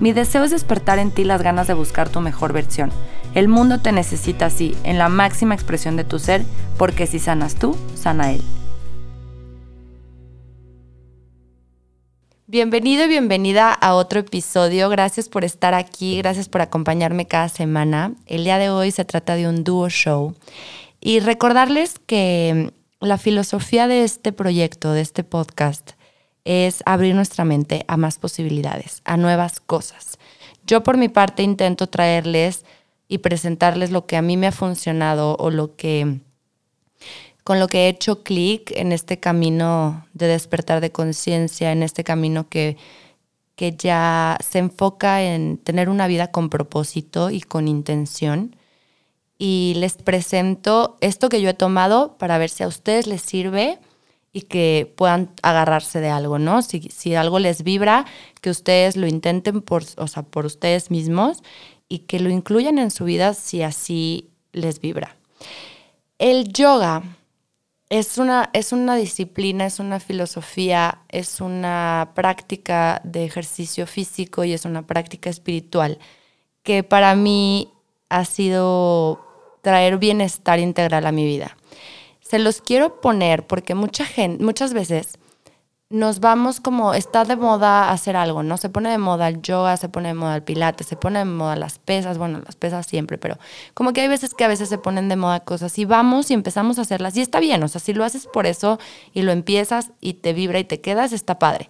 Mi deseo es despertar en ti las ganas de buscar tu mejor versión. El mundo te necesita así, en la máxima expresión de tu ser, porque si sanas tú, sana él. Bienvenido y bienvenida a otro episodio. Gracias por estar aquí, gracias por acompañarme cada semana. El día de hoy se trata de un dúo show. Y recordarles que la filosofía de este proyecto, de este podcast, es abrir nuestra mente a más posibilidades, a nuevas cosas. Yo por mi parte intento traerles y presentarles lo que a mí me ha funcionado o lo que con lo que he hecho clic en este camino de despertar de conciencia, en este camino que, que ya se enfoca en tener una vida con propósito y con intención. Y les presento esto que yo he tomado para ver si a ustedes les sirve y que puedan agarrarse de algo, ¿no? Si, si algo les vibra, que ustedes lo intenten por, o sea, por ustedes mismos y que lo incluyan en su vida si así les vibra. El yoga es una, es una disciplina, es una filosofía, es una práctica de ejercicio físico y es una práctica espiritual que para mí ha sido traer bienestar integral a mi vida se los quiero poner porque mucha gente, muchas veces nos vamos como, está de moda hacer algo, ¿no? Se pone de moda el yoga, se pone de moda el pilates, se pone de moda las pesas, bueno, las pesas siempre, pero como que hay veces que a veces se ponen de moda cosas y vamos y empezamos a hacerlas y está bien, o sea, si lo haces por eso y lo empiezas y te vibra y te quedas, está padre.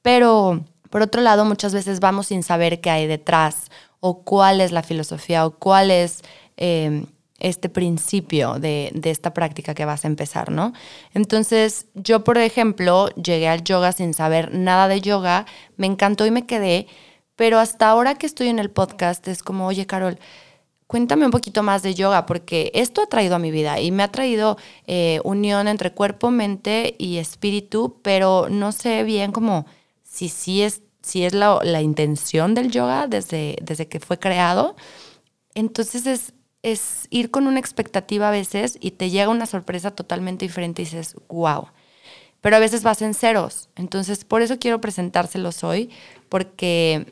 Pero por otro lado, muchas veces vamos sin saber qué hay detrás o cuál es la filosofía o cuál es... Eh, este principio de, esta práctica que vas a empezar, ¿no? Entonces, yo, por ejemplo, llegué al yoga sin saber nada de yoga, me encantó y me quedé, pero hasta ahora que estoy en el podcast es como, oye, Carol, cuéntame un poquito más de yoga, porque esto ha traído a mi vida y me ha traído eh, unión entre cuerpo, mente y espíritu, pero no sé bien como si sí es, si es la, la intención del yoga desde, desde que fue creado. Entonces es, es ir con una expectativa a veces y te llega una sorpresa totalmente diferente y dices, wow. Pero a veces vas en ceros. Entonces, por eso quiero presentárselos hoy, porque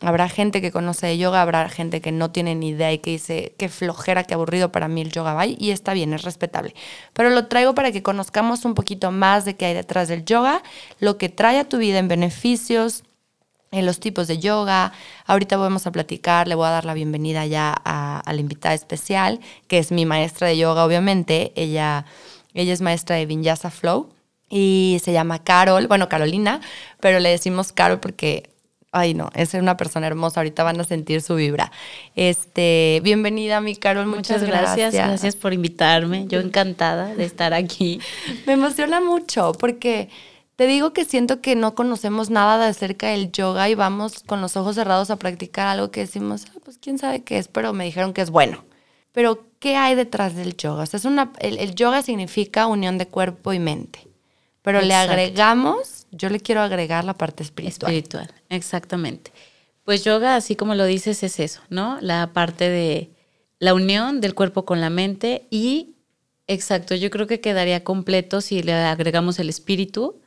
habrá gente que conoce yoga, habrá gente que no tiene ni idea y que dice, qué flojera, qué aburrido para mí el yoga bye, y está bien, es respetable. Pero lo traigo para que conozcamos un poquito más de qué hay detrás del yoga, lo que trae a tu vida en beneficios, en los tipos de yoga. Ahorita vamos a platicar, le voy a dar la bienvenida ya a, la invitada especial, que es mi maestra de yoga, obviamente. Ella, ella es maestra de Vinyasa Flow y se llama Carol, bueno, Carolina, pero le decimos Carol porque, ay no, es una persona hermosa, ahorita van a sentir su vibra. Este, bienvenida mi Carol, muchas, muchas gracias. Gracias por invitarme, yo encantada de estar aquí. Me emociona mucho porque te digo que siento que no conocemos nada de acerca del yoga y vamos con los ojos cerrados a practicar algo que decimos, ah, pues quién sabe qué es, pero me dijeron que es bueno. Pero, ¿qué hay detrás del yoga? O sea, es una, el, yoga significa unión de cuerpo y mente. Pero le agregamos, yo le quiero agregar la parte espiritual. Espiritual, exactamente. Pues yoga, así como lo dices, es eso, ¿no? La parte de la unión del cuerpo con la mente y, exacto, yo creo que quedaría completo si le agregamos el espíritu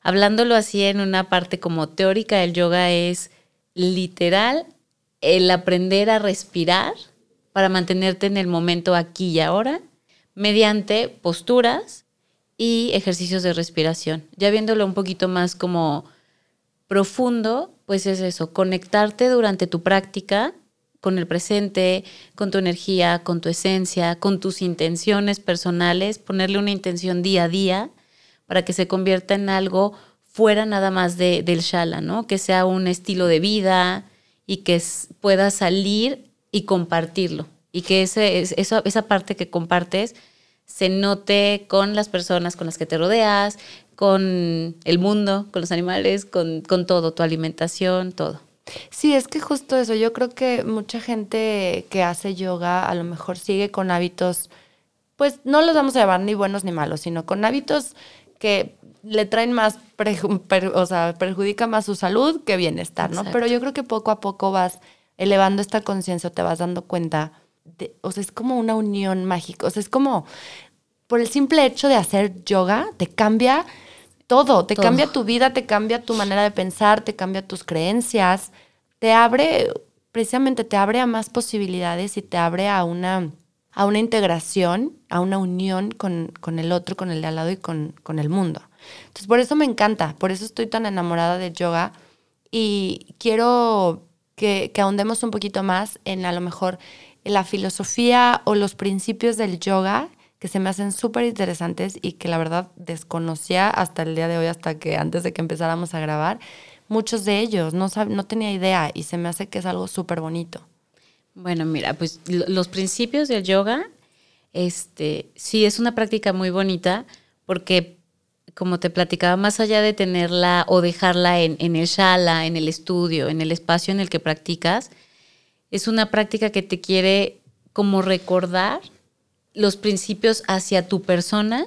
hablándolo así en una parte como teórica del yoga es literal el aprender a respirar para mantenerte en el momento aquí y ahora mediante posturas y ejercicios de respiración. Ya viéndolo un poquito más como profundo, pues es eso, conectarte durante tu práctica con el presente, con tu energía, con tu esencia, con tus intenciones personales, ponerle una intención día a día para que se convierta en algo fuera nada más de, del shala, ¿no? Que sea un estilo de vida y que pueda salir y compartirlo. Y que esa, esa parte que compartes se note con las personas con las que te rodeas, con el mundo, con los animales, con, con todo, tu alimentación, todo. Sí, es que justo eso, yo creo que mucha gente que hace yoga a lo mejor sigue con hábitos, pues no los vamos a llevar ni buenos ni malos, sino con hábitos que le traen más, o sea, perjudica más su salud que bienestar, ¿no? Pero yo creo que poco a poco vas elevando esta conciencia, te vas dando cuenta, de, o sea, es como una unión mágica, o sea, es como, por el simple hecho de hacer yoga, te cambia todo, te cambia tu vida, te cambia tu manera de pensar, te cambia tus creencias, te abre, precisamente te abre a más posibilidades y te abre a una, a una integración, a una unión con, con el otro, con el de al lado y con, con el mundo. Entonces, por eso me encanta, por eso estoy tan enamorada de yoga y quiero que, que ahondemos un poquito más en a lo mejor la filosofía o los principios del yoga que se me hacen súper interesantes y que la verdad desconocía hasta el día de hoy, hasta que antes de que empezáramos a grabar, muchos de ellos, no, no tenía idea y se me hace que es algo súper bonito. Bueno, mira, pues los principios del yoga, este, sí es una práctica muy bonita porque, como te platicaba, más allá de tenerla o dejarla en, en el shala, en el estudio, en el espacio en el que practicas, es una práctica que te quiere como recordar los principios hacia tu persona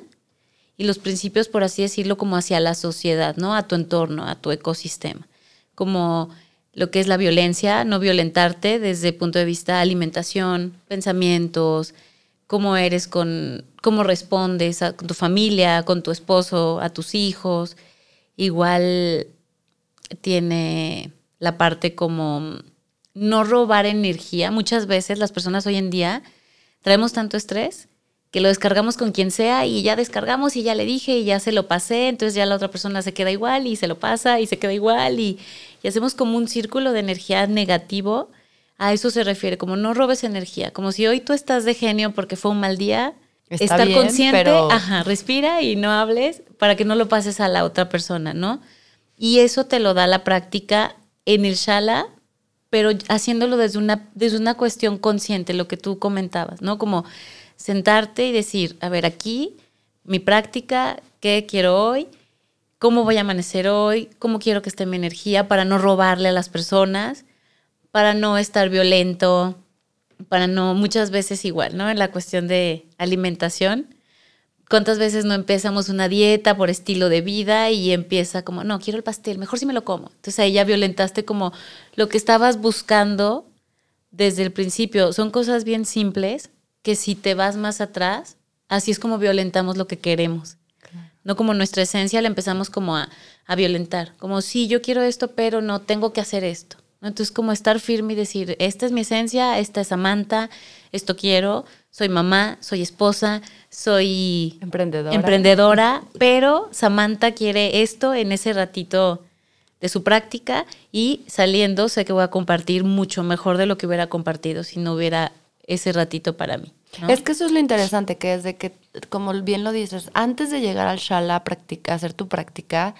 y los principios, por así decirlo, como hacia la sociedad, ¿no? A tu entorno, a tu ecosistema. Como lo que es la violencia, no violentarte desde el punto de vista alimentación, pensamientos, cómo eres con, cómo respondes a tu familia, con tu esposo, a tus hijos. Igual tiene la parte como no robar energía. Muchas veces las personas hoy en día traemos tanto estrés que lo descargamos con quien sea y ya descargamos y ya le dije y ya se lo pasé, entonces ya la otra persona se queda igual y se lo pasa y se queda igual y, hacemos como un círculo de energía negativo. A eso se refiere, como no robes energía, como si hoy tú estás de genio porque fue un mal día, estar consciente, ajá, respira y no hables para que no lo pases a la otra persona, ¿no? Y eso te lo da la práctica en el shala pero haciéndolo desde una, desde una cuestión consciente, lo que tú comentabas, ¿no? Como sentarte y decir, a ver, aquí mi práctica, qué quiero hoy, cómo voy a amanecer hoy, cómo quiero que esté mi energía para no robarle a las personas, para no estar violento, para no, muchas veces igual, ¿no? En la cuestión de alimentación, ¿Cuántas veces no empezamos una dieta por estilo de vida y empieza como, no, quiero el pastel, mejor si me lo como? Entonces ahí ya violentaste como lo que estabas buscando desde el principio. Son cosas bien simples que si te vas más atrás, así es como violentamos lo que queremos. No como nuestra esencia la empezamos como a, a violentar, como sí, yo quiero esto, pero no tengo que hacer esto. Entonces como estar firme y decir, esta es mi esencia, esta es Samantha, esto quiero, soy mamá, soy esposa, soy emprendedora. emprendedora, pero Samantha quiere esto en ese ratito de su práctica y saliendo sé que voy a compartir mucho mejor de lo que hubiera compartido si no hubiera ese ratito para mí. Es que eso es lo interesante, que es de que, como bien lo dices, antes de llegar al shala a practicar, hacer tu práctica,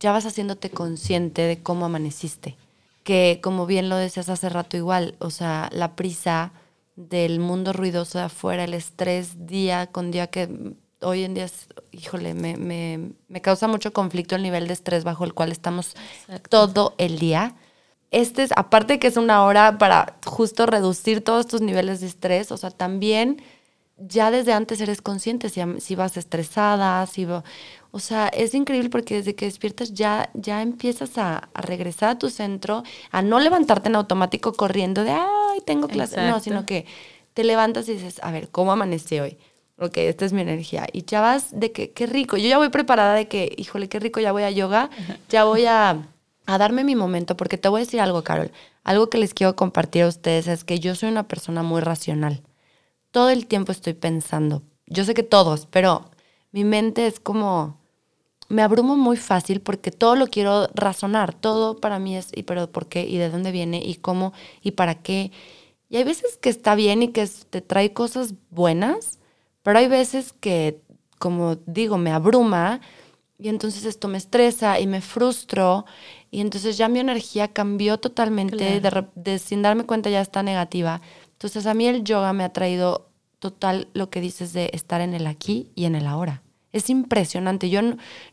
ya vas haciéndote consciente de cómo amaneciste. Que como bien lo decías hace rato igual, o sea, la prisa, del mundo ruidoso de afuera, el estrés día con día que hoy en día es, híjole, me, me, me causa mucho conflicto el nivel de estrés bajo el cual estamos todo el día. Este es, aparte que es una hora para justo reducir todos tus niveles de estrés, o sea, también ya desde antes eres consciente si, si vas estresada, si o sea, es increíble porque desde que despiertas ya, ya empiezas a, regresar a tu centro, a no levantarte en automático corriendo de, ay, tengo clase, no, sino que te levantas y dices, a ver, ¿cómo amanecí hoy? Ok, esta es mi energía. Y ya vas de que, qué rico, yo ya voy preparada de que, híjole, qué rico, ya voy a yoga, ya voy a, a darme mi momento, porque te voy a decir algo, Carol, algo que les quiero compartir a ustedes es que yo soy una persona muy racional todo el tiempo estoy pensando. Yo sé que todos, pero mi mente es como, me abrumo muy fácil porque todo lo quiero razonar. Todo para mí es, ¿y pero por qué? ¿Y de dónde viene? ¿Y cómo? ¿Y para qué? Y hay veces que está bien y que te trae cosas buenas, pero hay veces que, como digo, me abruma y entonces esto me estresa y me frustro y entonces ya mi energía cambió totalmente, de, sin darme cuenta ya está negativa. Entonces a mí el yoga me ha traído total lo que dices de estar en el aquí y en el ahora. Es impresionante. Yo,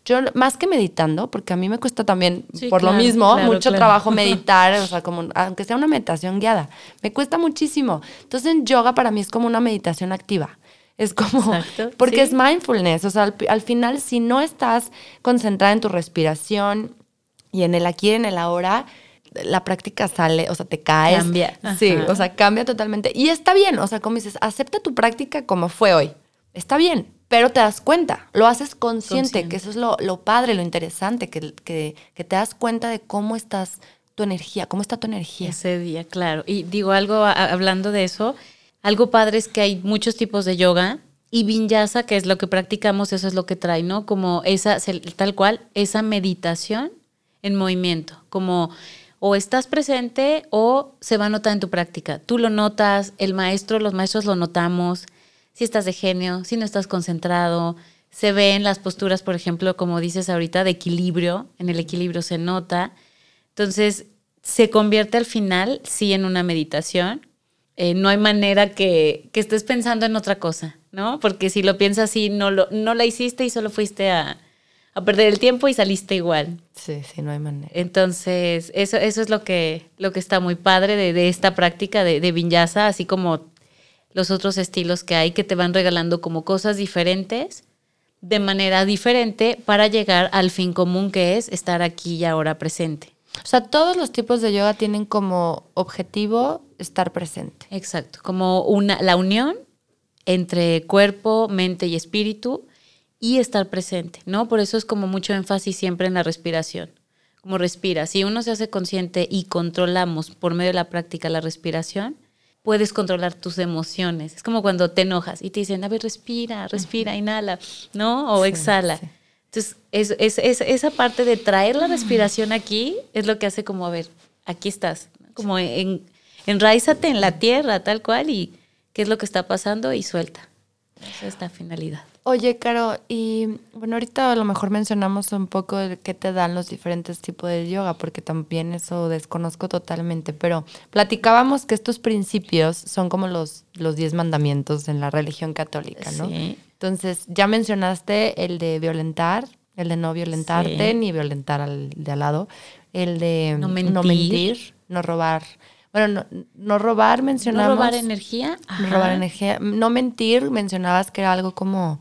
yo más que meditando, porque a mí me cuesta también, Sí, por lo claro, mismo, claro, mucho claro. trabajo meditar, o sea, como, aunque sea una meditación guiada, me cuesta muchísimo. Entonces, en yoga para mí es como una meditación activa. Es como, Exacto, porque sí. es mindfulness, o sea, al, al final, si no estás concentrada en tu respiración y en el aquí y en el ahora, la práctica sale, o sea, te caes. Cambia, Sí, ajá. o sea, cambia totalmente. Y está bien, o sea, como dices, acepta tu práctica como fue hoy. Está bien, pero te das cuenta, lo haces consciente, Consciente. que eso es lo, lo padre, lo interesante, que, que, que te das cuenta de cómo estás, tu energía, cómo está tu energía. Ese día, claro. Y digo algo a- hablando de eso, algo padre es que hay muchos tipos de yoga y vinyasa, que es lo que practicamos, eso es lo que trae, ¿no? Como esa, tal cual, esa meditación en movimiento, como o estás presente o se va a notar en tu práctica. Tú lo notas, el maestro, los maestros lo notamos, si estás de genio, si no estás concentrado, se ve en las posturas, por ejemplo, como dices ahorita, de equilibrio, en el equilibrio se nota. Entonces, se convierte al final, sí, en una meditación. Eh, no hay manera que, que estés pensando en otra cosa, ¿no? Porque si lo piensas así, no, lo, no la hiciste y solo fuiste a, a perder el tiempo y saliste igual. Sí, sí, no hay manera. Entonces, eso, eso es lo que, lo que está muy padre de, de esta práctica de, de vinyasa, así como los otros estilos que hay que te van regalando como cosas diferentes de manera diferente para llegar al fin común que es estar aquí y ahora presente. O sea, todos los tipos de yoga tienen como objetivo estar presente. Exacto, como una, la unión entre cuerpo, mente y espíritu y estar presente, ¿no? Por eso es como mucho énfasis siempre en la respiración. Como respira, si uno se hace consciente y controlamos por medio de la práctica la respiración, puedes controlar tus emociones. Es como cuando te enojas y te dicen, a ver, respira, respira, inhala, ¿no? O Sí, exhala. sí. Entonces, es, es- es- esa parte de traer la respiración aquí es lo que hace como, a ver, aquí estás, como en, enraízate en la tierra, tal cual, y qué es lo que está pasando y suelta. Esa es la finalidad. Oye, Caro, y bueno, ahorita a lo mejor mencionamos un poco de qué te dan los diferentes tipos de yoga, porque también eso desconozco totalmente, pero platicábamos que estos principios son como los, los diez mandamientos en la religión católica, ¿no? Sí. Entonces, ya mencionaste el de violentar, el de no violentarte Sí. ni violentar al de al lado, el de No no mentir. no, robar. Bueno, no, no robar ¿No mencionamos. robar energía? No robar energía. No mentir, mencionabas que era algo como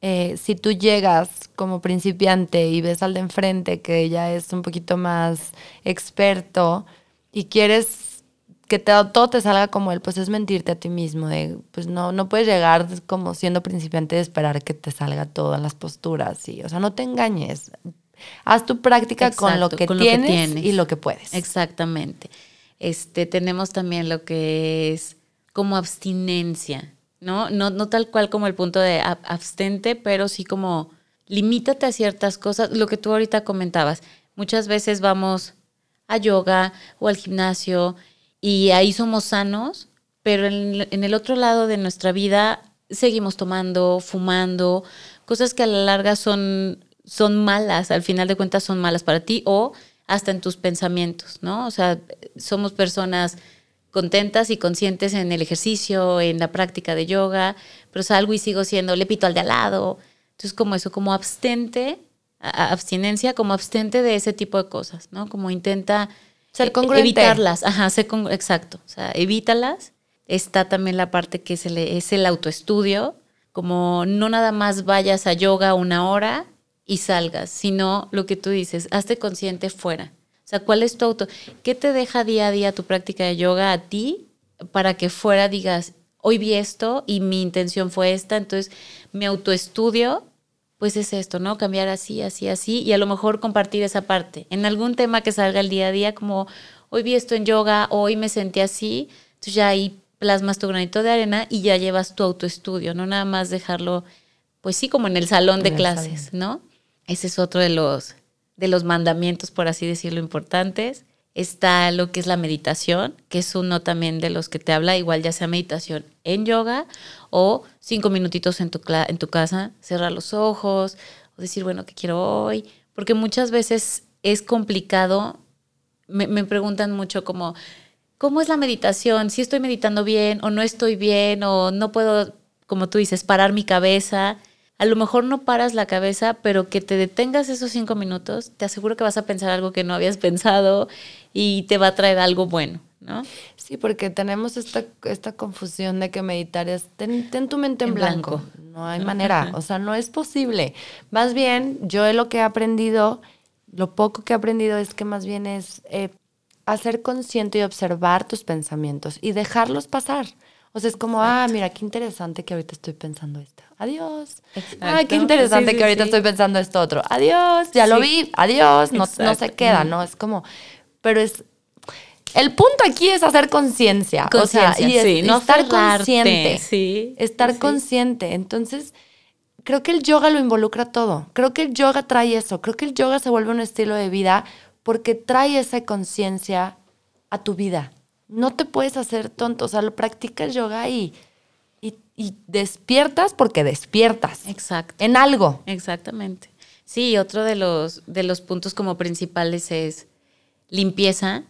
eh, si tú llegas como principiante y ves al de enfrente que ya es un poquito más experto y quieres que te- todo te salga como él, pues es mentirte a ti mismo. De, pues no, no puedes llegar como siendo principiante y esperar que te salga todo en las posturas. Y, o sea, no te engañes. Haz tu práctica con lo que, con lo que tienes, tienes. y lo que puedes. Exactamente. Este, tenemos también lo que es como abstinencia, ¿no? No, no tal cual como el punto de ab- abstente, pero sí como limítate a ciertas cosas. Lo que tú ahorita comentabas, muchas veces vamos a yoga o al gimnasio y ahí somos sanos, pero en, en el otro lado de nuestra vida seguimos tomando, fumando, cosas que a la larga son, son malas, al final de cuentas son malas para ti o hasta en tus pensamientos, ¿no? O sea, somos personas contentas y conscientes en el ejercicio, en la práctica de yoga, pero salgo y sigo siendo, le pito al de al lado. Entonces, como eso, como abstente, abstinencia, como abstente de ese tipo de cosas, ¿no? Como intenta Ser e- congruente. evitarlas, ajá, ser con- exacto, o sea, evítalas. Está también la parte que es el, es el autoestudio, como no nada más vayas a yoga una hora y salgas, sino lo que tú dices, hazte consciente fuera. O sea, ¿cuál es tu auto? ¿Qué te deja día a día tu práctica de yoga a ti para que fuera digas, hoy vi esto y mi intención fue esta, entonces mi autoestudio pues es esto, ¿no? Cambiar así, así, así, y a lo mejor compartir esa parte. En algún tema que salga el día a día, como hoy vi esto en yoga, hoy me sentí así, entonces ya ahí plasmas tu granito de arena y ya llevas tu autoestudio, no nada más dejarlo, pues sí, como en el salón de el clases, ¿no? Ese es otro de los, de los mandamientos, por así decirlo, importantes. Está lo que es la meditación, que es uno también de los que te habla, igual ya sea meditación en yoga o cinco minutitos en tu, en tu casa, cerrar los ojos o decir, bueno, ¿qué quiero hoy? Porque muchas veces es complicado, me, me preguntan mucho como, ¿cómo es la meditación? Si estoy meditando bien o no estoy bien o no puedo, como tú dices, parar mi cabeza. A lo mejor no paras la cabeza, pero que te detengas esos cinco minutos, te aseguro que vas a pensar algo que no habías pensado y te va a traer algo bueno, ¿no? Sí, porque tenemos esta, esta confusión de que meditar es ten, tu mente en, blanco. No hay manera, o sea, no es posible. Más bien, yo lo que he aprendido, lo poco que he aprendido es que más bien es eh, hacer consciente y observar tus pensamientos y dejarlos pasar. O sea, es como, ah, mira, qué interesante que ahorita estoy pensando esto. Adiós. Ah, qué interesante que ahorita estoy pensando esto otro. Adiós, ya lo vi. Adiós. No, no se queda, ¿no? Es como, pero es el punto aquí es hacer conciencia. O sea, y no estar consciente. Sí. Estar consciente. Entonces, creo que el yoga lo involucra todo. Creo que el yoga trae eso. Creo que el yoga se vuelve un estilo de vida porque trae esa conciencia a tu vida. No te puedes hacer tonto. O sea, lo practicas yoga y, y, despiertas porque despiertas. Exacto. En algo. Exactamente. Sí, otro de los, de los puntos como principales es limpieza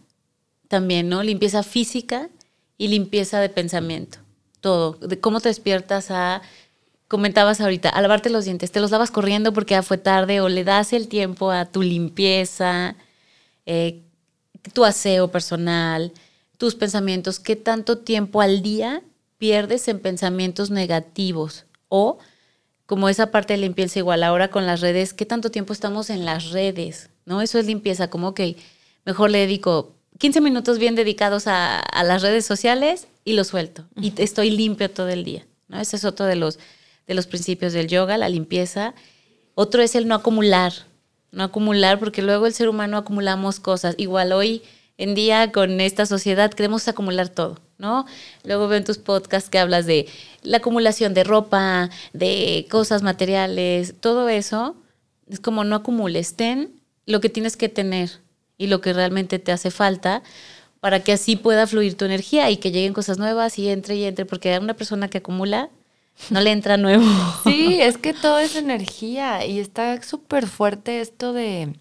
también, ¿no? Limpieza física y limpieza de pensamiento. Todo. De cómo te despiertas a. Comentabas ahorita, a lavarte los dientes. Te los lavas corriendo porque ya fue tarde o le das el tiempo a tu limpieza, eh, tu aseo personal, tus pensamientos. ¿Qué tanto tiempo al día pierdes en pensamientos negativos? O, como esa parte de limpieza igual ahora con las redes, ¿qué tanto tiempo estamos en las redes? ¿No? Eso es limpieza, como que mejor le dedico 15 minutos bien dedicados a, las redes sociales y lo suelto. Y estoy limpio todo el día. ¿no? Ese es otro de los, de los principios del yoga, la limpieza. Otro es el no acumular. No acumular, porque luego el ser humano acumulamos cosas. Igual hoy en día con esta sociedad queremos acumular todo, ¿no? Luego veo en tus podcasts que hablas de la acumulación de ropa, de cosas materiales, todo eso. Es como no acumules, ten lo que tienes que tener y lo que realmente te hace falta para que así pueda fluir tu energía y que lleguen cosas nuevas y entre y entre, porque a una persona que acumula no le entra nuevo. Sí, es que todo es energía y está súper fuerte esto de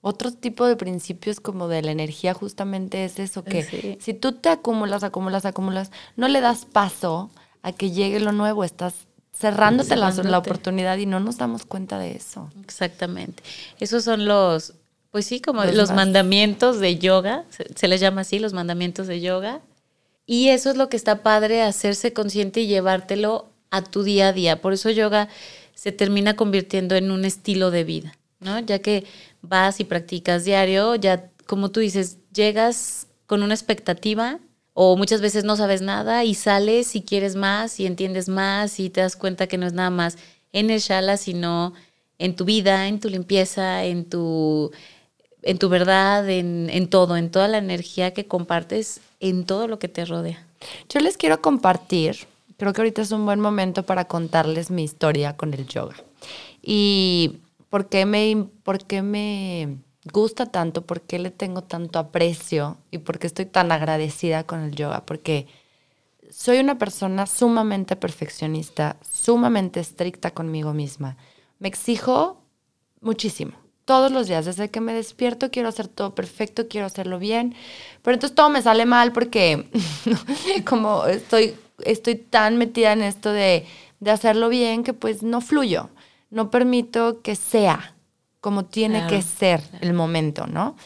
otro tipo de principios como de la energía justamente es eso que si tú te acumulas, acumulas, acumulas, no le das paso a que llegue lo nuevo, estás cerrándote, La, la, oportunidad y no nos damos cuenta de eso. Exactamente. Esos son los pues sí, como los, mandamientos de yoga, se, les llama así, los mandamientos de yoga. Y eso es lo que está padre, hacerse consciente y llevártelo a tu día a día. Por eso yoga se termina convirtiendo en un estilo de vida, ¿no? Ya que vas y practicas diario, ya como tú dices, llegas con una expectativa o muchas veces no sabes nada y sales y quieres más y entiendes más y te das cuenta que no es nada más en el shala, sino en tu vida, en tu limpieza, en tu en tu verdad, en, todo, en toda la energía que compartes, en todo lo que te rodea. Yo les quiero compartir, creo que ahorita es un buen momento para contarles mi historia con el yoga. Y por qué me, por qué me gusta tanto, por qué le tengo tanto aprecio y por qué estoy tan agradecida con el yoga, porque soy una persona sumamente perfeccionista, sumamente estricta conmigo misma. Me exijo muchísimo. Todos los días, desde que me despierto quiero hacer todo perfecto, quiero hacerlo bien, pero entonces todo me sale mal porque como estoy, estoy tan metida en esto de, hacerlo bien que pues no fluyo, no permito que sea como tiene que ser el momento, ¿no?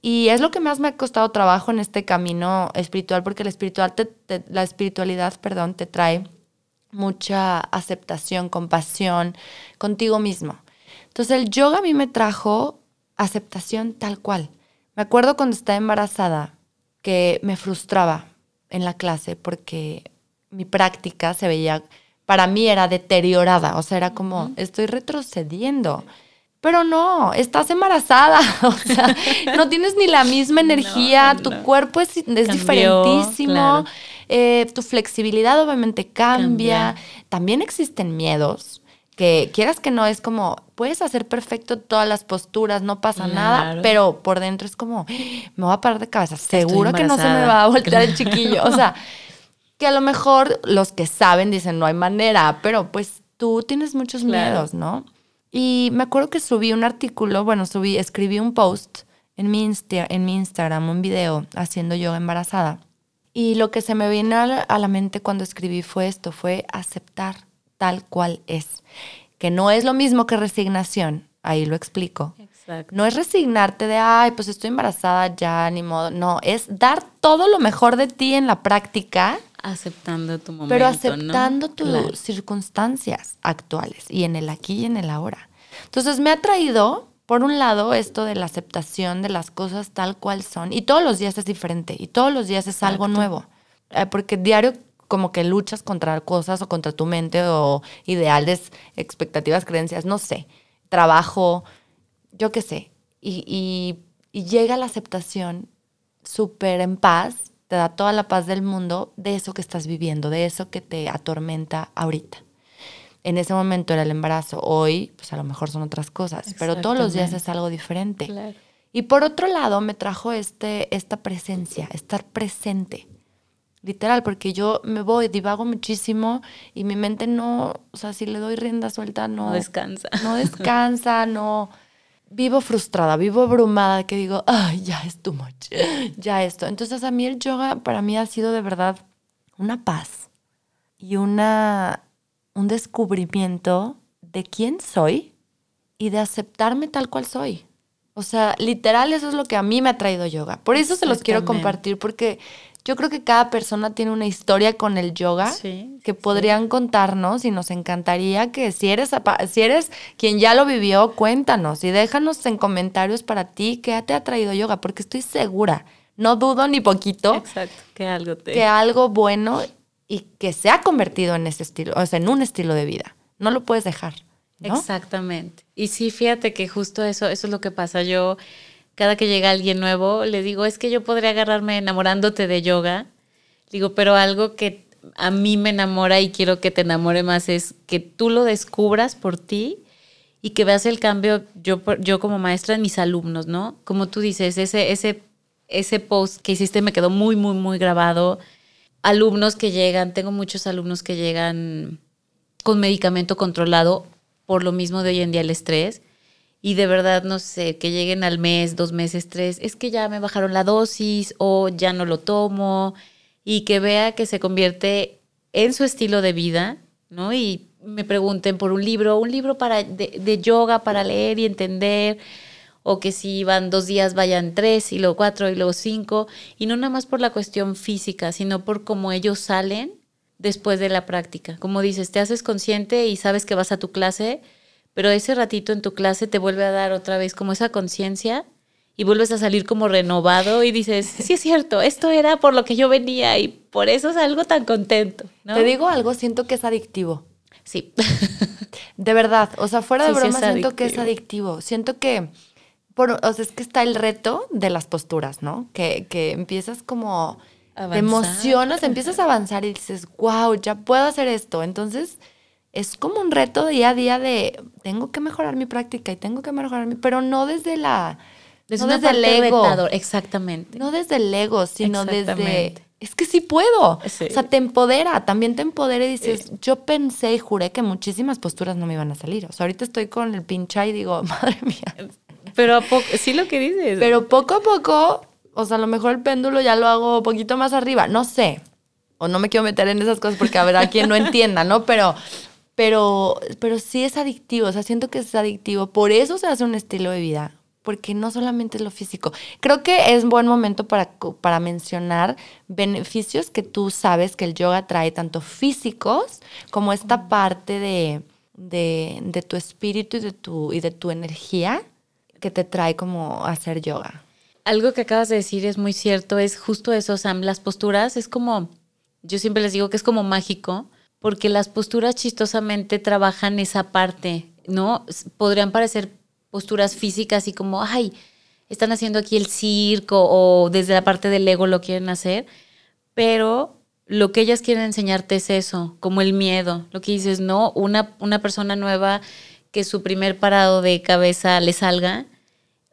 Y es lo que más me ha costado trabajo en este camino espiritual, porque la, espiritual la espiritualidad perdón, te trae mucha aceptación, compasión contigo mismo. Entonces el yoga a mí me trajo aceptación tal cual. Me acuerdo cuando estaba embarazada que me frustraba en la clase porque mi práctica se veía, para mí era deteriorada, o sea, era como, estoy retrocediendo. Pero no, estás embarazada, o sea, no tienes ni la misma energía, tu cuerpo es, diferentísimo, eh, tu flexibilidad obviamente cambia. También existen miedos, que quieras que no, es como, puedes hacer perfecto todas las posturas, no pasa nada, pero por dentro es como, me voy a parar de cabeza, seguro que no se me va a voltear el chiquillo. O sea, que a lo mejor los que saben dicen, no hay manera, pero pues tú tienes muchos miedos, ¿no? Y me acuerdo que subí un artículo, bueno, subí, escribí un post en mi, en mi Instagram, un video haciendo yoga embarazada. Y lo que se me vino a la mente cuando escribí fue esto, fue aceptar tal cual es que no es lo mismo que resignación, ahí lo explico. Exacto. No es resignarte de, ay, pues estoy embarazada, ya, ni modo. No, es dar todo lo mejor de ti en la práctica, Aceptando tu momento. pero ¿no? aceptando tus Claro. circunstancias actuales y en el aquí y en el ahora. Entonces me ha traído, por un lado, esto de la aceptación de las cosas tal cual son. Y todos los días es diferente y todos los días es algo nuevo. Eh, porque diario como que luchas contra cosas o contra tu mente o ideales, expectativas, creencias, no sé, trabajo, yo qué sé. Y, y- y llega la aceptación súper en paz, te da toda la paz del mundo de eso que estás viviendo, de eso que te atormenta ahorita. En ese momento era el embarazo, hoy pues a lo mejor son otras cosas, pero todos los días es algo diferente. Claro. Y por otro lado me trajo este, esta presencia, estar presente. Literal, porque yo me voy, divago muchísimo y mi mente no, o sea, si le doy rienda suelta, no, No descansa. no descansa, no. Vivo frustrada, vivo abrumada, que digo, ay, ya es too much, ya esto. Entonces a mí el yoga para mí ha sido de verdad una paz y una, un descubrimiento de quién soy y de aceptarme tal cual soy. O sea, literal eso es lo que a mí me ha traído yoga. Por eso se los quiero compartir porque yo creo que cada persona tiene una historia con el yoga Sí, que sí. podrían contarnos y nos encantaría que si eres, si eres quien ya lo vivió, cuéntanos y déjanos en comentarios para ti qué te ha traído yoga, porque estoy segura, no dudo ni poquito Exacto. Que algo te. que algo bueno y que se ha convertido en ese estilo, o sea, en un estilo de vida. No lo puedes dejar, ¿no? Exactamente. Y sí, fíjate que justo eso, eso es lo que pasa. Yo, cada que llega alguien nuevo, le digo, es que yo podría agarrarme enamorándote de yoga. Digo, pero algo que a mí me enamora y quiero que te enamore más es que tú lo descubras por ti y que veas el cambio yo, yo como maestra en mis alumnos, ¿no? Como tú dices, ese, ese, ese post que hiciste me quedó muy, muy, muy grabado. Alumnos que llegan, tengo muchos alumnos que llegan con medicamento controlado por lo mismo de hoy en día el estrés. Y de verdad, no sé, que lleguen al mes, dos meses, tres, es que ya me bajaron la dosis o ya no lo tomo. Y que vea que se convierte en su estilo de vida, ¿no? Y me pregunten por un libro, un libro para, de, de yoga para leer y entender. O que si van dos días vayan tres y luego cuatro y luego cinco. Y no nada más por la cuestión física, sino por cómo ellos salen después de la práctica. Como dices, te haces consciente y sabes que vas a tu clase, pero ese ratito en tu clase te vuelve a dar otra vez como esa conciencia y vuelves a salir como renovado y dices, sí es cierto, esto era por lo que yo venía y por eso salgo tan contento. ¿no? Te digo algo, siento que es adictivo. Sí. De verdad, o sea, fuera de Sí, broma, siento que es adictivo. Siento que, por, o sea, es que está el reto de las posturas, ¿no? Que, que empiezas como, te Avanzar. emocionas, empiezas a avanzar y dices, wow, ya puedo hacer esto. Entonces, es como un reto día a día de, tengo que mejorar mi práctica y tengo que mejorar mi, pero no desde la, Desde no desde el ego. retador, exactamente. No desde el ego, sino desde... Es que sí puedo. Sí. O sea, te empodera, también te empodera y dices, yo pensé y juré que muchísimas posturas no me iban a salir. O sea, ahorita estoy con el pincha y digo, madre mía. Pero a poco, sí lo que dices. Pero poco a poco, o sea, a lo mejor el péndulo ya lo hago un poquito más arriba. No sé. O no me quiero meter en esas cosas porque habrá quien no entienda, ¿no? Pero, pero, pero sí es adictivo. O sea, siento que es adictivo. Por eso se hace un estilo de vida. Porque no solamente es lo físico. Creo que es buen momento para, para mencionar beneficios que tú sabes que el yoga trae, tanto físicos como esta parte de, de, de tu espíritu y de tu, y de tu energía que te trae como hacer yoga. Algo que acabas de decir es muy cierto, es justo eso, Sam. Las posturas es como, yo siempre les digo que es como mágico, porque las posturas chistosamente trabajan esa parte, ¿no? Podrían parecer posturas físicas y como, ay, están haciendo aquí el circo o desde la parte del ego lo quieren hacer, pero lo que ellas quieren enseñarte es eso, como el miedo, lo que dices, no, una, una persona nueva que su primer parado de cabeza le salga,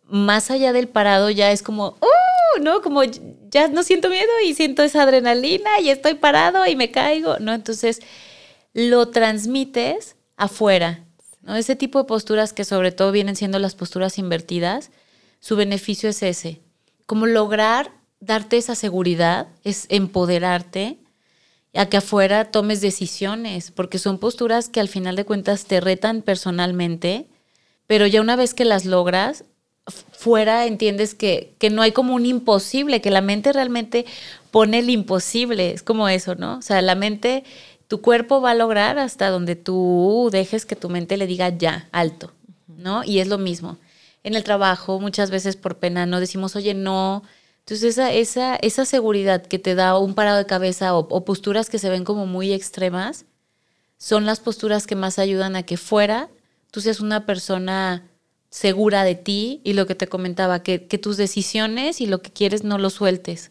más allá del parado ya es como, ¡uh! ¿No? Como ya no siento miedo y siento esa adrenalina y estoy parado y me caigo, ¿no? Entonces lo transmites afuera, ¿no? Ese tipo de posturas que sobre todo vienen siendo las posturas invertidas, su beneficio es ese, como lograr darte esa seguridad, es empoderarte a que afuera tomes decisiones, porque son posturas que al final de cuentas te retan personalmente, pero ya una vez que las logras, fuera entiendes que, que no hay como un imposible, que la mente realmente pone el imposible, es como eso, ¿no? O sea, la mente, tu cuerpo va a lograr hasta donde tú dejes que tu mente le diga ya, alto, ¿no? Y es lo mismo. En el trabajo, muchas veces por pena no decimos, oye, no, entonces esa, esa, esa seguridad que te da un parado de cabeza o, posturas que se ven como muy extremas, son las posturas que más ayudan a que fuera tú seas una persona segura de ti y lo que te comentaba, que, tus decisiones y lo que quieres no lo sueltes,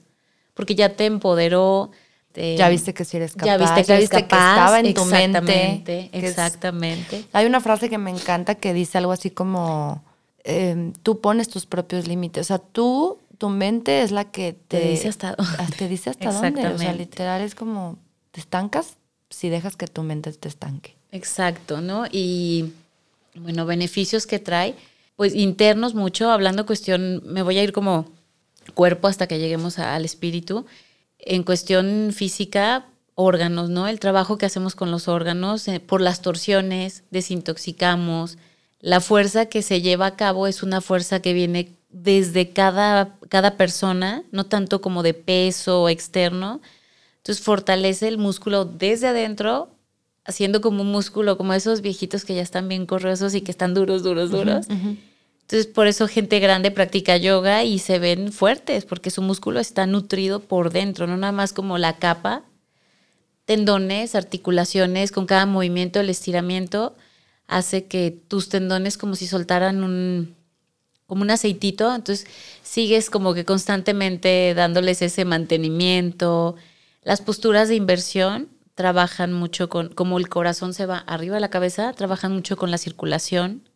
porque ya te empoderó. ya viste que si eres capaz, ya viste que, viste que estaba en tu mente. Exactamente. hay una frase que me encanta que dice algo así como, em, tú pones tus propios límites, o sea, tú tu mente es la que te, dice hasta dónde. Te dice hasta dónde. O sea, literal es como te estancas si dejas que tu mente te estanque. Exacto, ¿no? Y bueno, beneficios que trae, pues internos mucho, hablando cuestión, me voy a ir como cuerpo hasta que lleguemos al espíritu. En cuestión física, órganos, ¿no? El trabajo que hacemos con los órganos, eh, por las torsiones, desintoxicamos. La fuerza que se lleva a cabo es una fuerza que viene desde cada, cada persona, no tanto como de peso externo. Entonces fortalece el músculo desde adentro, haciendo como un músculo, como esos viejitos que ya están bien corrosos y que están duros, duros, duros. Entonces por eso gente grande practica yoga y se ven fuertes, porque su músculo está nutrido por dentro, no nada más como la capa, tendones, articulaciones, con cada movimiento, el estiramiento hace que tus tendones como si soltaran un, como un aceitito, entonces sigues como que constantemente dándoles ese mantenimiento. Las posturas de inversión trabajan mucho con, como el corazón se va arriba de la cabeza, trabajan mucho con la circulación,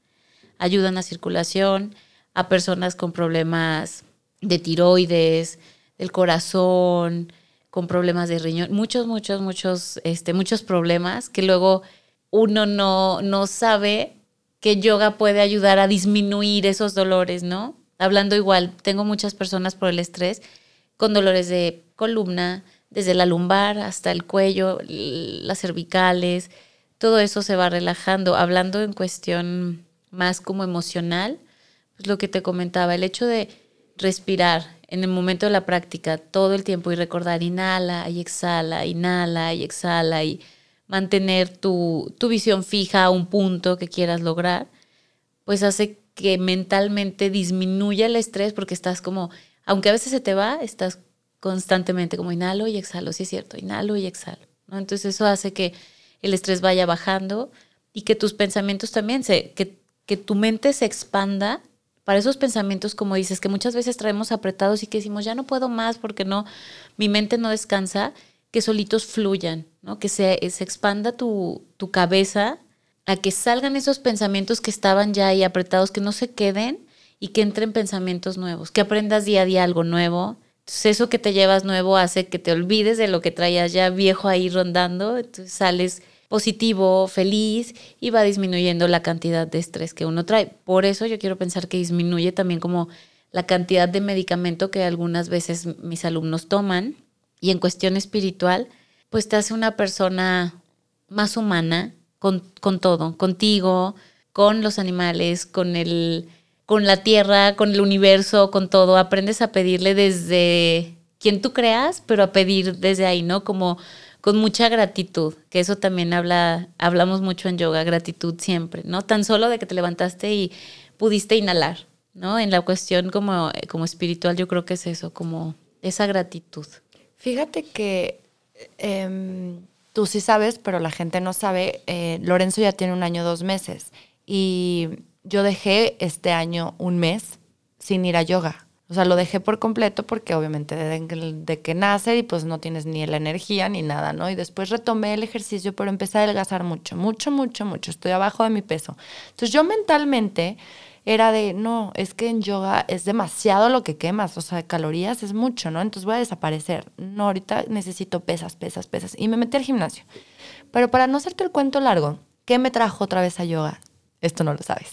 ayudan a circulación, a personas con problemas de tiroides, del corazón, con problemas de riñón, muchos, muchos, muchos, este, muchos problemas que luego uno no, no sabe que yoga puede ayudar a disminuir esos dolores, ¿no? Hablando igual, tengo muchas personas por el estrés con dolores de columna, desde la lumbar hasta el cuello, las cervicales, todo eso se va relajando. Hablando en cuestión más como emocional, pues lo que te comentaba, el hecho de respirar en el momento de la práctica todo el tiempo y recordar inhala y exhala, inhala y exhala y mantener tu, visión fija a un punto que quieras lograr, pues hace que mentalmente disminuya el estrés porque estás como, aunque a veces se te va, estás constantemente como inhalo y exhalo, sí es cierto, inhalo y exhalo. ¿no? Entonces eso hace que el estrés vaya bajando y que tus pensamientos también, se, que tu mente se expanda para esos pensamientos, como dices, que muchas veces traemos apretados y que decimos, ya no puedo más porque no, mi mente no descansa, que solitos fluyan, ¿no? Que se, se expanda tu, tu cabeza a que salgan esos pensamientos que estaban ya ahí apretados, que no se queden y que entren pensamientos nuevos, que aprendas día a día algo nuevo. Entonces eso que te llevas nuevo hace que te olvides de lo que traías ya viejo ahí rondando, entonces sales positivo, feliz y va disminuyendo la cantidad de estrés que uno trae. Por eso yo quiero pensar que disminuye también como la cantidad de medicamento que algunas veces mis alumnos toman y en cuestión espiritual, pues te hace una persona más humana con, con todo, contigo, con los animales, con el, con la tierra, con el universo, con todo. Aprendes a pedirle desde quien tú creas, pero a pedir desde ahí, ¿no? Como con mucha gratitud, que eso también habla, hablamos mucho en yoga, gratitud siempre, ¿no? Tan solo de que te levantaste y pudiste inhalar, ¿no? En la cuestión como, como espiritual yo creo que es eso, como esa gratitud. Fíjate que em, tú sí sabes, pero la gente no sabe. Eh, Lorenzo ya tiene un año, dos meses. Y yo dejé este año un mes sin ir a yoga. O sea, lo dejé por completo porque obviamente de, que nace y pues no tienes ni la energía ni nada, ¿no? Y después retomé el ejercicio, pero empecé a adelgazar mucho, mucho, mucho, mucho. Estoy abajo de mi peso. Entonces yo mentalmente era de, no, es que en yoga es demasiado lo que quemas, o sea, calorías es mucho, ¿no? Entonces voy a desaparecer. No, ahorita necesito pesas, pesas, pesas. Y me metí al gimnasio. Pero para no hacerte el cuento largo, ¿qué me trajo otra vez a yoga? Esto no lo sabes.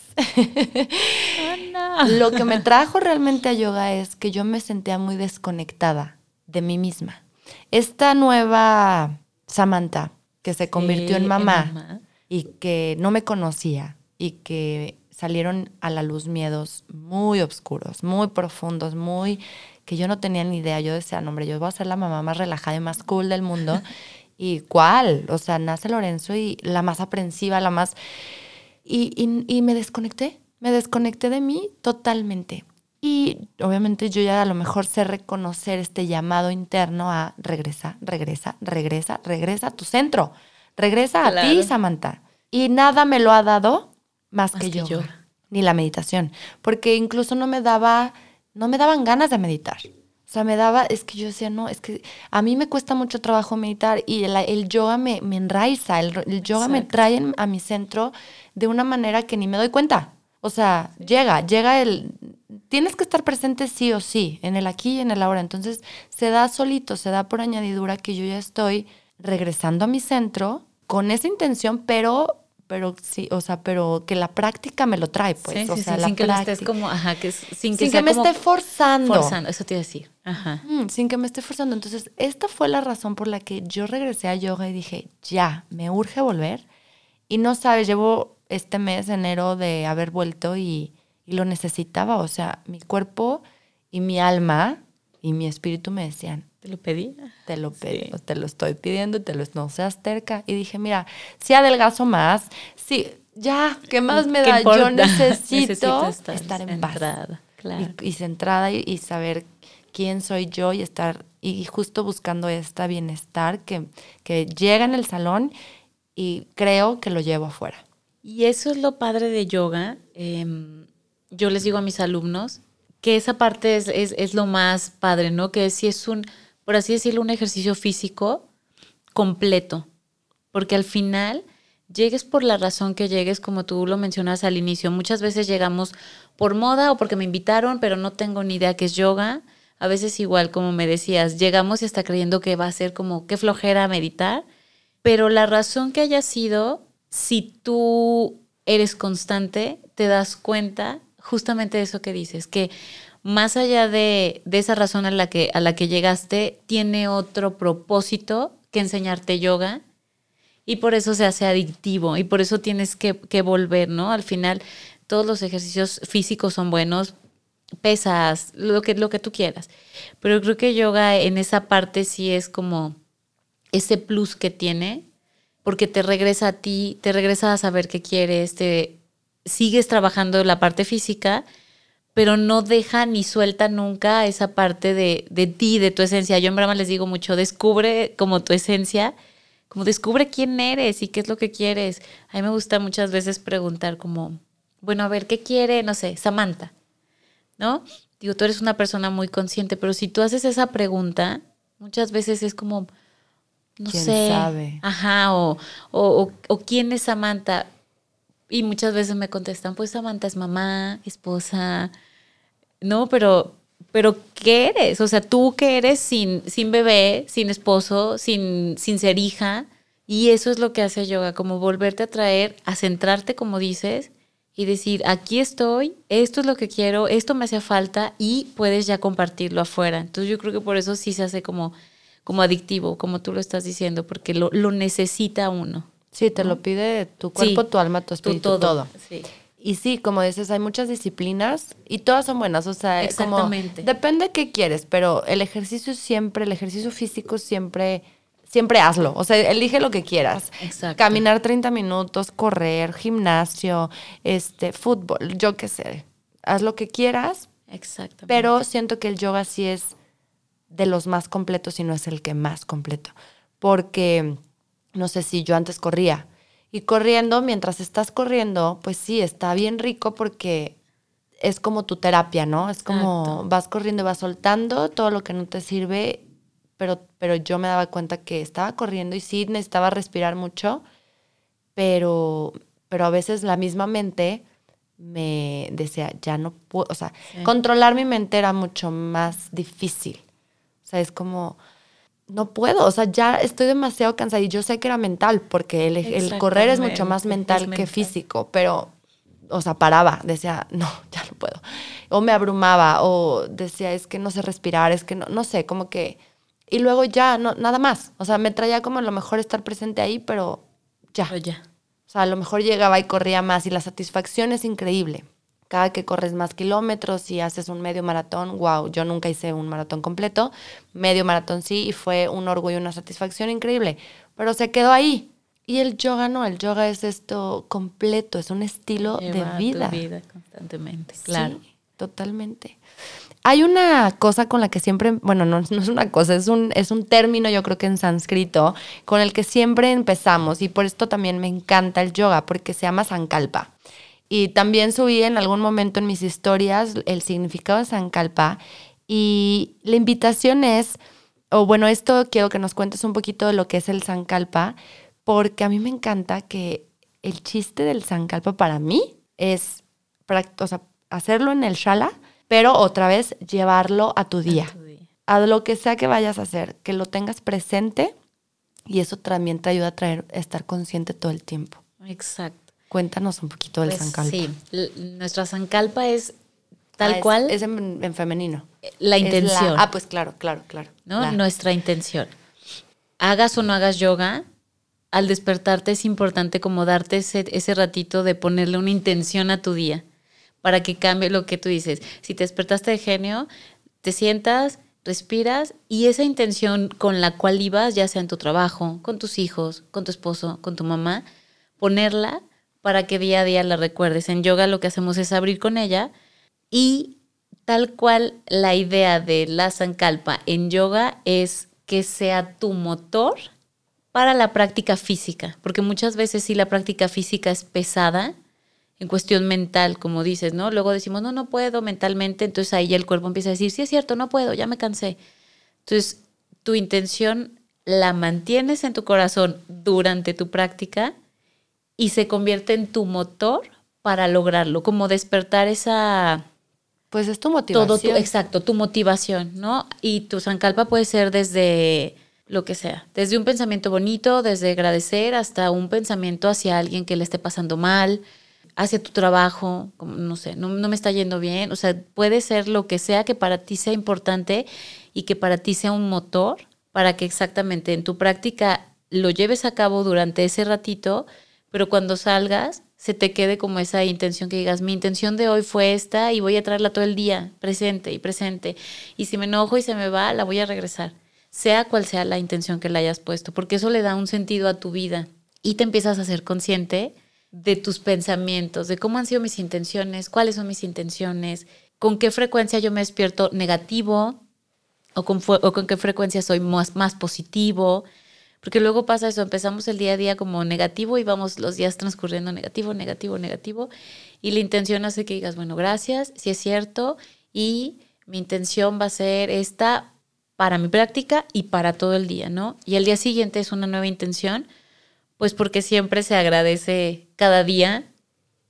Oh, lo que me trajo realmente a yoga es que yo me sentía muy desconectada de mí misma. Esta nueva Samantha, que se convirtió Sí, en mamá. y que no me conocía y que salieron a la luz miedos muy oscuros, muy profundos, muy que yo no tenía ni idea. Yo decía, no, hombre, yo voy a ser la mamá más relajada y más cool del mundo. ¿Y cuál? O sea, nace Lorenzo y la más aprensiva, la más... Y, y- y me desconecté, me desconecté de mí totalmente. Y obviamente yo ya a lo mejor sé reconocer este llamado interno a regresa, regresa, regresa, regresa a tu centro, regresa a ti, Claro. Samantha. Y nada me lo ha dado más, Más que, que yo, yoga. ni la meditación, porque incluso no me daba, no me daban ganas de meditar. O sea, me daba, es que yo decía, no, es que a mí me cuesta mucho trabajo meditar y el, el yoga me, me enraiza, el, el yoga me Exacto. trae en- a mi centro de una manera que ni me doy cuenta. O sea, llega, llega el... Tienes que estar presente sí o sí, en el aquí y en el ahora. Entonces, se da solito, se da por añadidura que yo ya estoy regresando a mi centro con esa intención, pero, pero sí, o sea, pero que la práctica me lo trae, pues. Sí, o sí, sea, sí, la sin que lo estés práctica. como, ajá, que es- sin que, sin que me como esté forzando. forzando, eso te iba a decir. Ajá. Mm, sin que me esté forzando. Entonces, esta fue la razón por la que yo regresé a yoga y dije, ya, me urge volver. Y no sabes, llevo este mes, enero, de haber vuelto y, y lo necesitaba. O sea, mi cuerpo y mi alma y mi espíritu me decían, ¿Te lo pedí? te lo, pe- Sí. te lo estoy pidiendo, te lo, no seas terca. Y dije, mira, si adelgazo más, sí, ya, ¿qué más me ¿Qué da? Yo necesito, estar, estar, en paz Claro. y, y centrada y, y saber quién soy yo y estar y justo buscando este bienestar que, que llega en el salón y creo que lo llevo afuera. Y eso es lo padre de yoga. em, yo les digo a mis alumnos que esa parte es, es, es lo más padre, ¿no? Que si es un, por así decirlo, un ejercicio físico completo. Porque al final, llegues por la razón que llegues, como tú lo mencionas al inicio, muchas veces llegamos por moda o porque me invitaron, pero no tengo ni idea qué es yoga. A veces igual, como me decías, llegamos y hasta creyendo que va a ser como qué flojera meditar. Pero la razón que haya sido, si tú eres constante, te das cuenta justamente de eso que dices, que más allá de, de esa razón a la, que, a la que llegaste, tiene otro propósito que enseñarte yoga y por eso se hace adictivo y por eso tienes que, que volver, ¿no? Al final, todos los ejercicios físicos son buenos, pesas, lo que, lo que tú quieras, pero creo que yoga en esa parte sí es como ese plus que tiene, porque te regresa a ti, te regresa a saber qué quieres, te sigues trabajando la parte física, pero no deja ni suelta nunca esa parte de, de ti, de tu esencia. Yo en broma les digo mucho, descubre como tu esencia, como descubre quién eres y qué es lo que quieres. A mí me gusta muchas veces preguntar como, bueno, a ver, ¿qué quiere, no sé, Samantha? ¿No? Digo, tú eres una persona muy consciente, pero si tú haces esa pregunta, muchas veces es como, no ¿Quién sé. sabe? Ajá, o, o, o, o quién es Samantha. Y muchas veces me contestan, pues Samantha es mamá, esposa. No, pero, pero ¿qué eres? O sea, tú qué eres sin, sin bebé, sin esposo, sin, sin ser hija. Y eso es lo que hace yoga, como volverte a traer, a centrarte, como dices, y decir, aquí estoy, esto es lo que quiero, esto me hace falta y puedes ya compartirlo afuera. Entonces yo creo que por eso sí se hace como, como adictivo, como tú lo estás diciendo, porque lo, lo necesita uno. Sí, te lo pide tu cuerpo, Sí, tu alma, tu espíritu, todo. Sí. Y sí, como dices, hay muchas disciplinas y todas son buenas. O sea, es como Exactamente. depende de qué quieres, pero el ejercicio siempre, el ejercicio físico siempre, siempre hazlo. O sea, elige lo que quieras. Exacto. Caminar 30 minutos, correr, gimnasio, este, fútbol, yo qué sé. Haz lo que quieras, Exactamente. pero siento que el yoga sí es de los más completos y no es el que más completo. Porque, no sé si yo antes corría. Y corriendo, mientras estás corriendo, pues sí, está bien rico porque es como tu terapia, ¿no? Es como Exacto. vas corriendo y vas soltando todo lo que no te sirve, pero, pero yo me daba cuenta que estaba corriendo y sí necesitaba respirar mucho, pero, pero a veces la misma mente me decía, ya no puedo, o sea, Sí. controlar mi mente era mucho más difícil. O sea, es como, no puedo, o sea, ya estoy demasiado cansada y yo sé que era mental, porque el, el correr es mucho más mental que físico, pero, o sea, paraba, decía, no, ya no puedo. O me abrumaba, o decía, es que no sé respirar, es que no, no sé, como que... Y luego ya, no, nada más. O sea, me traía como a lo mejor estar presente ahí, pero ya. Pero ya. O sea, a lo mejor llegaba y corría más y la satisfacción es increíble. Cada que corres más kilómetros y haces un medio maratón, wow, yo nunca hice un maratón completo, medio maratón sí, y fue un orgullo y una satisfacción increíble, pero se quedó ahí. Y el yoga no, el yoga es esto completo, es un estilo Lleva de vida. Tu vida constantemente, claro. Sí, totalmente. Hay una cosa con la que siempre, bueno, no, no, es una cosa, es un, es un término yo creo que en sánscrito, con el que siempre empezamos y por esto también me encanta el yoga, porque se llama sankalpa. Y también subí en algún momento en mis historias el significado de sankalpa y la invitación es, o bueno, esto quiero que nos cuentes un poquito de lo que es el sankalpa, porque a mí me encanta que el chiste del sankalpa para mí es o sea, hacerlo en el shala, pero otra vez llevarlo a tu día, Tu día. a lo que sea que vayas a hacer, que lo tengas presente y eso también te ayuda a traer, a estar consciente todo el tiempo. Exacto. Cuéntanos un poquito del Pues, sankalpa. Sí, L- nuestra sankalpa es tal Ah, es- cual Es, en, en femenino. la intención, ah, pues claro, claro, claro. ¿no? Nuestra intención. Hagas o no hagas yoga, al despertarte es importante como darte ese, ese ratito de ponerle una intención a tu día para que cambie lo que tú dices. Si te despertaste de genio, te sientas, respiras y esa intención con la cual ibas, ya sea en tu trabajo, con tus hijos, con tu esposo, con tu mamá, ponerla para que día a día la recuerdes. En yoga lo que hacemos es abrir con ella y tal cual la idea de la sankalpa en yoga es que sea tu motor para la práctica física, porque muchas veces sí la práctica física es pesada en cuestión mental, como dices, ¿no? Luego decimos, no, no puedo mentalmente, entonces ahí el cuerpo empieza a decir, sí es cierto, no puedo, ya me cansé. Entonces, tu intención la mantienes en tu corazón durante tu práctica y se convierte en tu motor para lograrlo, como despertar esa Pues es tu motivación. todo tu, exacto, tu motivación, ¿no? Y tu sankalpa puede ser desde lo que sea, desde un pensamiento bonito, desde agradecer hasta un pensamiento hacia alguien que le esté pasando mal, hacia tu trabajo, como, no sé, no, no me está yendo bien, o sea, puede ser lo que sea que para ti sea importante y que para ti sea un motor para que exactamente en tu práctica lo lleves a cabo durante ese ratito, pero cuando salgas se te quede como esa intención que digas, mi intención de hoy fue esta y voy a traerla todo el día, presente y presente. Y si me enojo y se me va, la voy a regresar, sea cual sea la intención que le hayas puesto, porque eso le da un sentido a tu vida y te empiezas a ser consciente de tus pensamientos, de cómo han sido mis intenciones, cuáles son mis intenciones, con qué frecuencia yo me despierto negativo o con, qué frecuencia soy más positivo. Porque luego pasa eso, empezamos el día a día como negativo y vamos los días transcurriendo negativo, negativo, negativo. Y la intención hace que digas, bueno, gracias, si es cierto, y mi intención va a ser esta para mi práctica y para todo el día, ¿no? Y el día siguiente es una nueva intención, pues porque siempre se agradece cada día,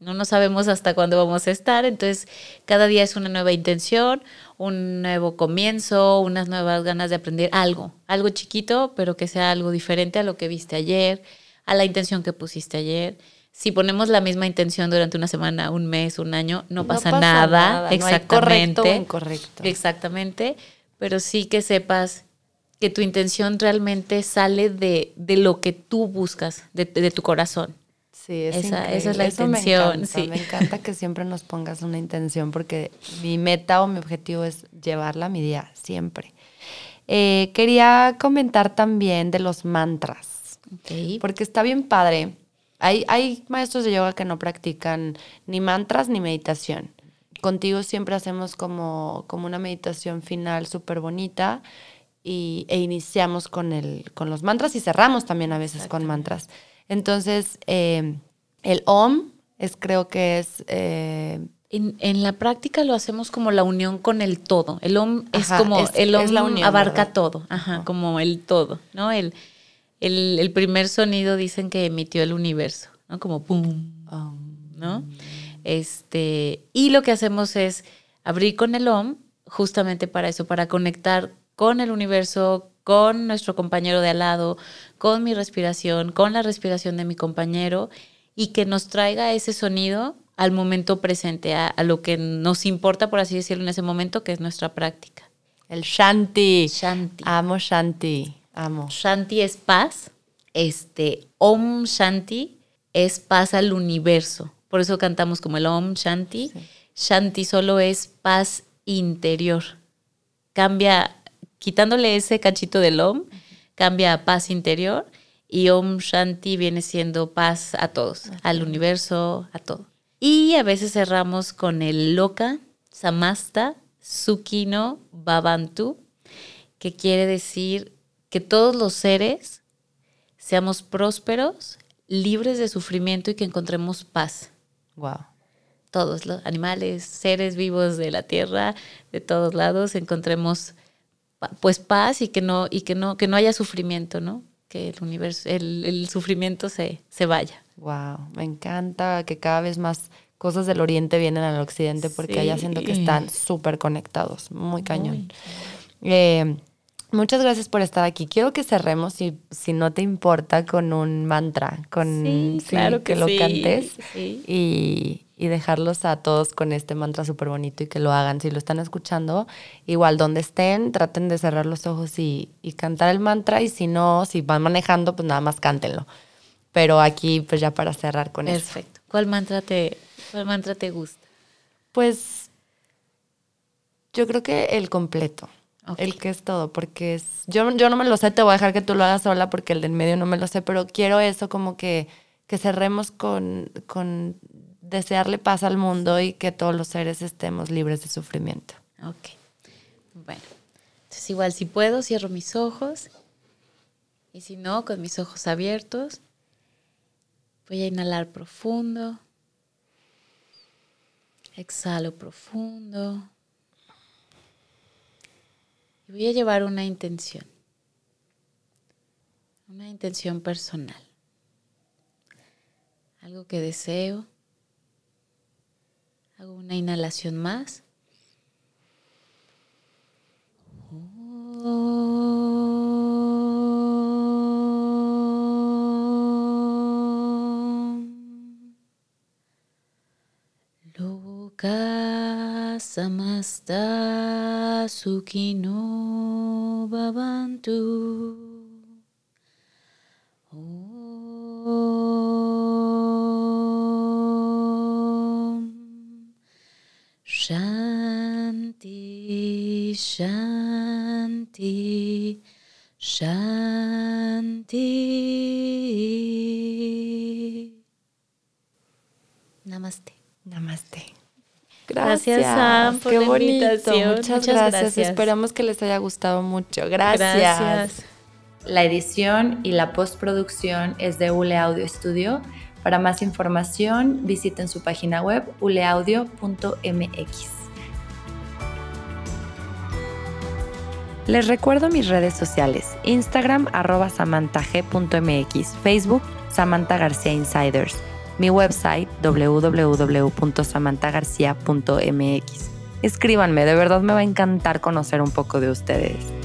no no sabemos hasta cuándo vamos a estar, entonces cada día es una nueva intención, un nuevo comienzo, unas nuevas ganas de aprender algo, algo chiquito, pero que sea algo diferente a lo que viste ayer, a la intención que pusiste ayer. Si ponemos la misma intención durante una semana, un mes, un año, no pasa, nada, no hay exactamente. correcto o incorrecto. Exactamente, pero sí que sepas que tu intención realmente sale de, de lo que tú buscas, de, de tu corazón. Sí, es Esa- esa es la Eso me intención, encanta, sí. Me encanta que siempre nos pongas una intención porque mi meta o mi objetivo es llevarla a mi día, siempre. Eh, quería comentar también de los mantras, Ok. porque está bien padre. Hay, hay maestros de yoga que no practican ni mantras ni meditación. Contigo siempre hacemos como, como una meditación final súper bonita y, e iniciamos con, el, con los mantras y cerramos también a veces con mantras. Entonces, eh, el OM es, creo que es... eh, En, en la práctica lo hacemos como la unión con el todo. El OM es como, es- el OM es la unión, abarca ¿verdad? todo, ajá, como el todo, ¿no? El, el, el primer sonido dicen que emitió el universo, ¿no? Como pum, ¿no? Este, y lo que hacemos es abrir con el OM justamente para eso, para conectar con el universo, con nuestro compañero de al lado, con mi respiración, con la respiración de mi compañero y que nos traiga ese sonido al momento presente, a, a lo que nos importa, por así decirlo, en ese momento, que es nuestra práctica. El Shanti. Shanti. Amo Shanti. Amo. Shanti es paz. Este, Om Shanti es paz al universo. Por eso cantamos como el Om Shanti. Shanti solo es paz interior. Cambia, quitándole ese cachito del Om, cambia a paz interior. Y Om Shanti viene siendo paz a todos, al universo, a todo. Y a veces cerramos con el Loka, Samasta, Sukino, Babantu, que quiere decir que todos los seres seamos prósperos, libres de sufrimiento y que encontremos paz. Wow. Todos los animales, seres vivos de la tierra, de todos lados, encontremos pa- pues paz y que no, y que no, que no haya sufrimiento, ¿no? Que el universo, el, el sufrimiento se, se vaya. Wow. Me encanta que cada vez más cosas del oriente vienen al occidente porque allá siento que Sí. están súper conectados. Muy cañón. Eh, muchas gracias por estar aquí. Quiero que cerremos, si, si no te importa, con un mantra, con Sí, sí, claro que lo sí, cantes sí. y, y dejarlos a todos con este mantra súper bonito y que lo hagan. Si lo están escuchando, igual donde estén, traten de cerrar los ojos y, y cantar el mantra y si no, si van manejando, pues nada más cántenlo. Pero aquí, pues ya para cerrar con eso. Perfecto. ¿Cuál mantra te, cuál mantra te gusta? Pues yo creo que el completo. El que es todo, porque es. Yo, yo no me lo sé, te voy a dejar que tú lo hagas sola porque el del medio no me lo sé, pero quiero eso como que, que cerremos con, con desearle paz al mundo y que todos los seres estemos libres de sufrimiento. Ok. Bueno, entonces igual si puedo, cierro mis ojos. Y si no, con mis ojos abiertos, voy a inhalar profundo. Exhalo profundo. Y voy a llevar una intención. Una intención personal. Algo que deseo. Hago una inhalación más. Loka samasta sukino bhavantu. Gracias, Sam, por Qué la bonito. invitación. Muchas, Muchas gracias. gracias. Esperamos que les haya gustado mucho. Gracias. Gracias. La edición y la postproducción es de Ule Audio Studio. Para más información, visiten su página web uleaudio.mx. Les recuerdo mis redes sociales, Instagram arroba samantag.mx, Facebook Samantha García Insiders, mi website www.samanthagarcia.mx. Escríbanme, de verdad me va a encantar conocer un poco de ustedes.